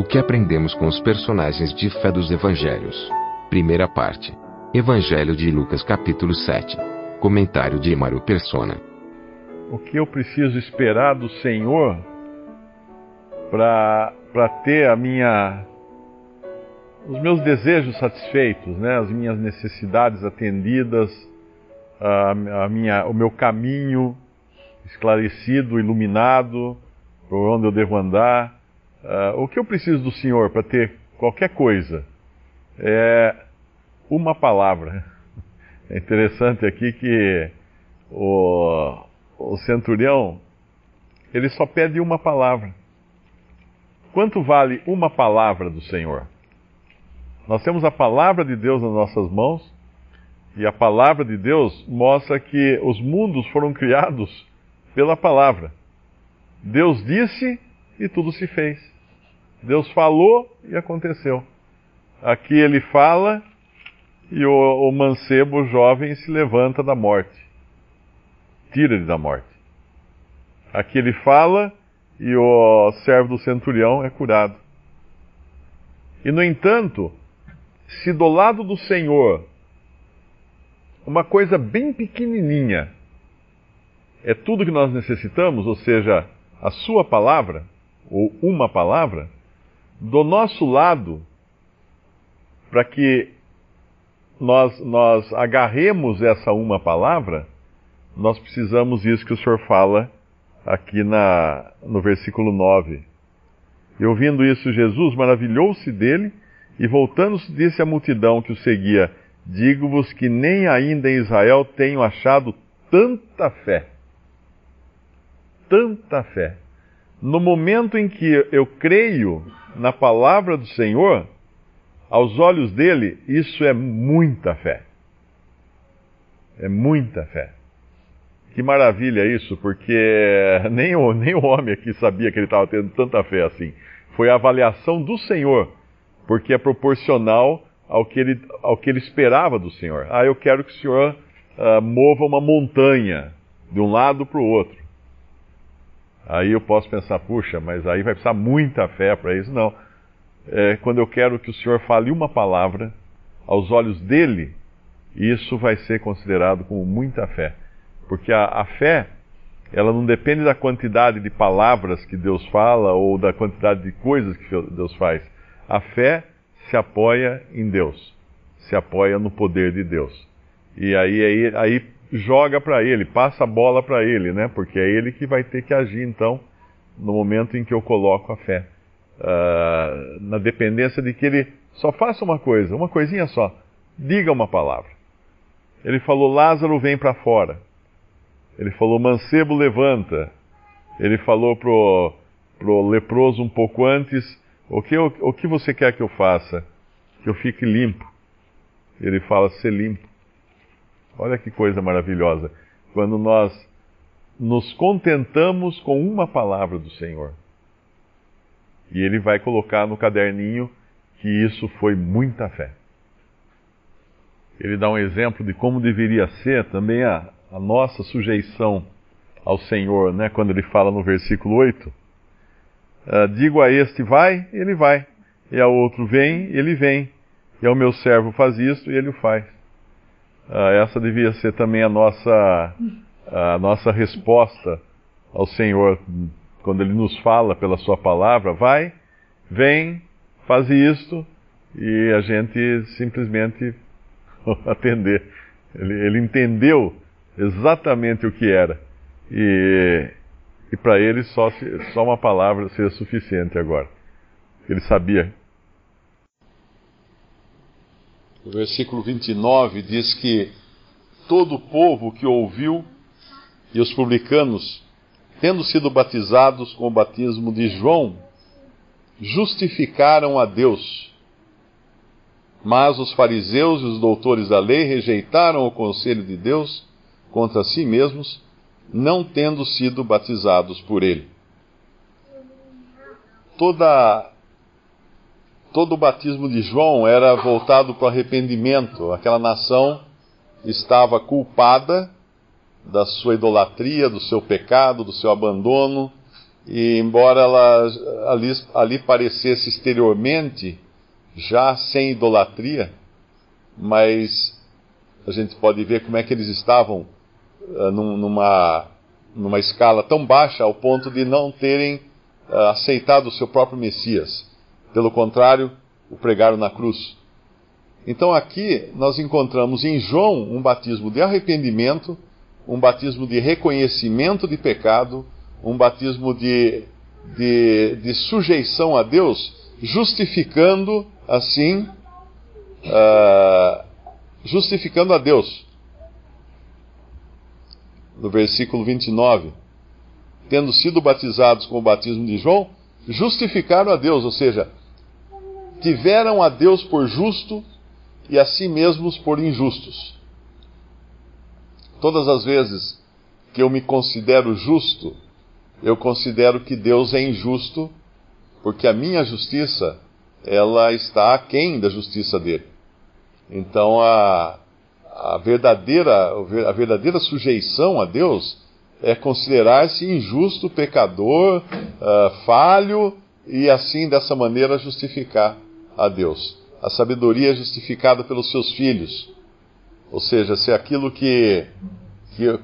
O que aprendemos com os personagens de fé dos evangelhos. Primeira parte. Evangelho de Lucas capítulo 7. Comentário de Emaro Persona. o que eu preciso esperar do Senhor para ter a minha os meus desejos satisfeitos, né? As minhas necessidades atendidas, a, a minha o meu caminho esclarecido, iluminado, por onde eu devo andar. Ah, o que eu preciso do Senhor para ter qualquer coisa é uma palavra. É interessante aqui que o, o centurião, ele só pede uma palavra. Quanto vale uma palavra do Senhor? Nós temos a palavra de Deus nas nossas mãos, e a palavra de Deus mostra que os mundos foram criados pela palavra. Deus disse e tudo se fez. Deus falou e aconteceu. Aqui ele fala e o, o mancebo jovem se levanta da morte tira-lhe da morte. Aqui ele fala e o servo do centurião é curado. E no entanto, se do lado do Senhor uma coisa bem pequenininha é tudo que nós necessitamos, ou seja, a sua palavra, ou uma palavra, do nosso lado, para que nós, nós agarremos essa uma palavra, nós precisamos isso que o Senhor fala aqui na, no versículo 9. E ouvindo isso, Jesus maravilhou-se dele e, voltando-se, disse à multidão que o seguia: Digo-vos que nem ainda em Israel tenho achado tanta fé. Tanta fé. No momento em que eu creio na palavra do Senhor, aos olhos dele, isso é muita fé. É muita fé. Que maravilha isso, porque nem o, nem o homem aqui sabia que ele estava tendo tanta fé assim. Foi a avaliação do Senhor, porque é proporcional ao que ele, ao que ele esperava do Senhor. Ah, eu quero que o Senhor uh, mova uma montanha de um lado para o outro. Aí eu posso pensar, puxa, mas aí vai precisar muita fé para isso. Não. É, quando eu quero que o Senhor fale uma palavra, aos olhos dele, isso vai ser considerado como muita fé. Porque a, a fé, ela não depende da quantidade de palavras que Deus fala ou da quantidade de coisas que Deus faz. A fé se apoia em Deus, se apoia no poder de Deus. E aí, aí, aí joga para Ele, passa a bola para Ele, né? Porque é Ele que vai ter que agir então no momento em que eu coloco a fé. Uh, na dependência de que Ele só faça uma coisa, uma coisinha só. Diga uma palavra. Ele falou: Lázaro vem para fora. Ele falou: mancebo, levanta. Ele falou pro, pro leproso um pouco antes: o que, o, o que você quer que eu faça? Que eu fique limpo. Ele fala: ser limpo. Olha que coisa maravilhosa. Quando nós nos contentamos com uma palavra do Senhor. E ele vai colocar no caderninho que isso foi muita fé. Ele dá um exemplo de como deveria ser também a, a nossa sujeição ao Senhor, né? Quando ele fala no versículo 8: uh, ah, Digo a este, vai, ele vai, e ao outro, vem, ele vem, e ao meu servo, faz isto, e ele o faz. Uh, essa devia ser também a nossa, a nossa resposta ao Senhor, quando ele nos fala pela Sua palavra: vai, vem, faz isto, e a gente simplesmente atender. Ele, ele entendeu exatamente o que era. E, e para ele só, só uma palavra seria suficiente agora. Ele sabia. O versículo 29 diz que todo o povo que ouviu e os publicanos tendo sido batizados com o batismo de João, justificaram a Deus. Mas os fariseus e os doutores da lei rejeitaram o conselho de Deus contra si mesmos, não tendo sido batizados por ele. Toda, todo o batismo de João era voltado para o arrependimento. Aquela nação estava culpada da sua idolatria, do seu pecado, do seu abandono, e embora ela ali, ali parecesse exteriormente já sem idolatria, mas a gente pode ver como é que eles estavam uh, numa, numa escala tão baixa ao ponto de não terem uh, aceitado o seu próprio Messias. Pelo contrário, o pregaram na cruz. Então aqui nós encontramos em João um batismo de arrependimento, um batismo de reconhecimento de pecado, um batismo de, de, de sujeição a Deus, justificando assim, uh, justificando a Deus. No versículo 29, tendo sido batizados com o batismo de João, justificaram a Deus, ou seja, tiveram a Deus por justo e a si mesmos por injustos. Todas as vezes que eu me considero justo, eu considero que Deus é injusto, porque a minha justiça, ela está aquém da justiça dele. Então a, a, verdadeira, a verdadeira sujeição a Deus é considerar-se injusto, pecador, uh, falho, e assim dessa maneira justificar a Deus. A sabedoria é justificada pelos seus filhos. Ou seja, se aquilo que, que,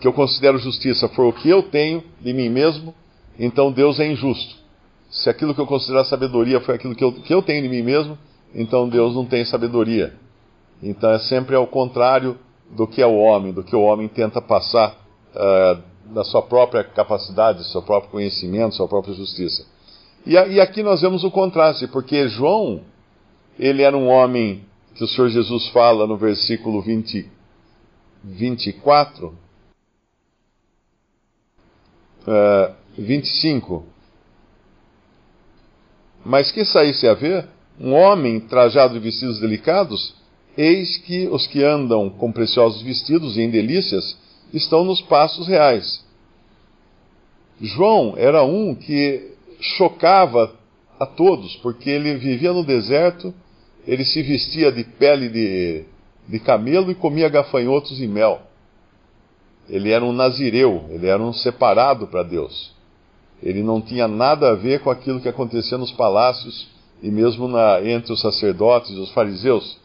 que eu considero justiça for o que eu tenho de mim mesmo, então Deus é injusto. Se aquilo que eu considero sabedoria foi aquilo que eu, que eu tenho de mim mesmo, então Deus não tem sabedoria. Então é sempre ao contrário do que é o homem, do que o homem tenta passar uh, da sua própria capacidade, do seu próprio conhecimento, sua própria justiça. E, e aqui nós vemos o contraste, porque João, ele era um homem que o Senhor Jesus fala no versículo 20, 24 uh, 25. Mas que saísse a ver um homem trajado de vestidos delicados, eis que os que andam com preciosos vestidos e em delícias estão nos passos reais. João era um que chocava a todos, porque ele vivia no deserto, ele se vestia de pele de, de camelo e comia gafanhotos e mel. Ele era um nazireu, ele era um separado para Deus. Ele não tinha nada a ver com aquilo que acontecia nos palácios e mesmo na, entre os sacerdotes e os fariseus.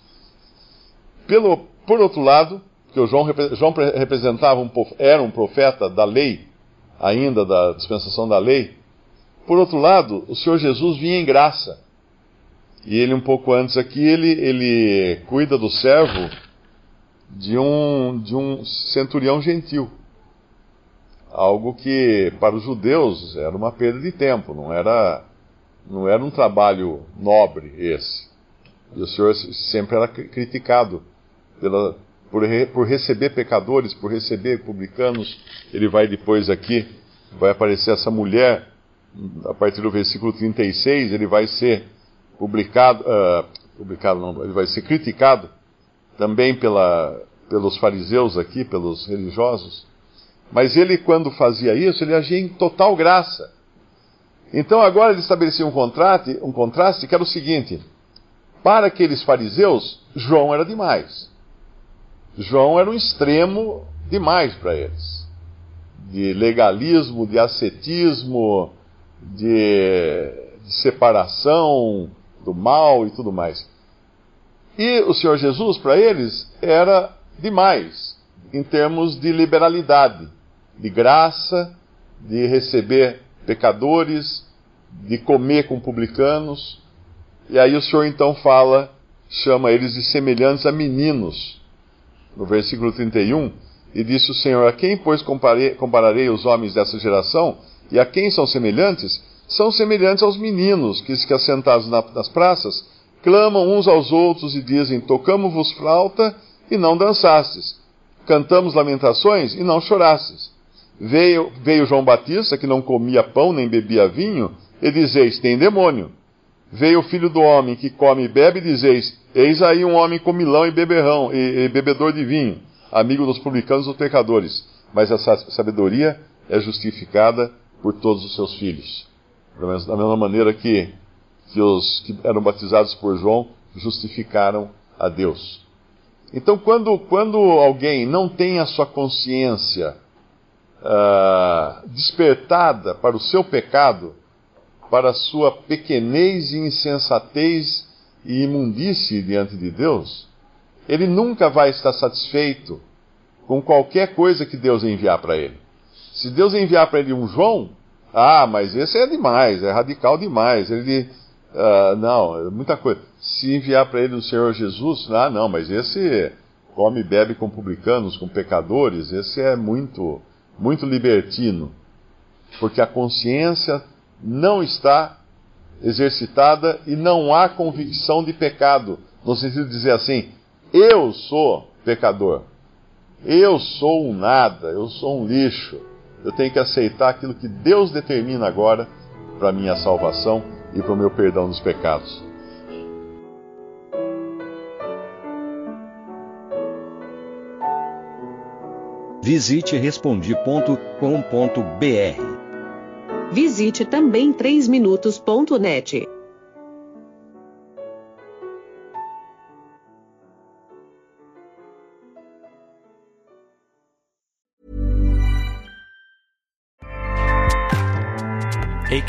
Pelo, por outro lado, que João, João representava um, era um profeta da lei, ainda da dispensação da lei. Por outro lado, o Senhor Jesus vinha em graça. E ele, um pouco antes aqui, ele, ele cuida do servo de um, de um centurião gentil. Algo que para os judeus era uma perda de tempo, não era, não era um trabalho nobre esse. E o Senhor sempre era criticado pela, por, por receber pecadores, por receber publicanos. Ele vai depois aqui, vai aparecer essa mulher, a partir do versículo 36, ele vai ser publicado, uh, publicado não, ele vai ser criticado também pela, pelos fariseus aqui, pelos religiosos. Mas ele, quando fazia isso, ele agia em total graça. Então agora ele estabelecia um contraste, um contraste que era o seguinte: para aqueles fariseus, João era demais. João era um extremo demais para eles. De legalismo, de ascetismo, de, de separação do mal e tudo mais. E o Senhor Jesus, para eles, era demais em termos de liberalidade, de graça, de receber pecadores, de comer com publicanos. E aí o Senhor então fala, chama eles de semelhantes a meninos, no versículo 31, e disse o Senhor: A quem, pois, compararei os homens dessa geração? E a quem são semelhantes? São semelhantes aos meninos que, que assentados na, nas praças, clamam uns aos outros e dizem: Tocamos-vos flauta e não dançastes. Cantamos lamentações e não chorastes. Veio, veio João Batista, que não comia pão nem bebia vinho, e dizeis: Tem demônio. Veio o filho do homem, que come e bebe, e dizeis: Eis aí um homem comilão e beberrão, e, e bebedor de vinho, amigo dos publicanos e dos pecadores. Mas essa sabedoria é justificada por todos os seus filhos. Da mesma maneira que, que os que eram batizados por João justificaram a Deus. Então, quando, quando alguém não tem a sua consciência uh, despertada para o seu pecado, para a sua pequenez e insensatez e imundície diante de Deus, ele nunca vai estar satisfeito com qualquer coisa que Deus enviar para ele. Se Deus enviar para ele um João, ah, mas esse é demais, é radical demais. Ele, uh, não, é muita coisa. Se enviar para ele o Senhor Jesus, ah, não, mas esse come e bebe com publicanos, com pecadores, esse é muito, muito libertino. Porque a consciência não está exercitada e não há convicção de pecado, no sentido de dizer assim: eu sou pecador, eu sou um nada, eu sou um lixo. Eu tenho que aceitar aquilo que Deus determina agora para a minha salvação e para o meu perdão dos pecados. Visite respondi.com.br Visite também 3minutos.net.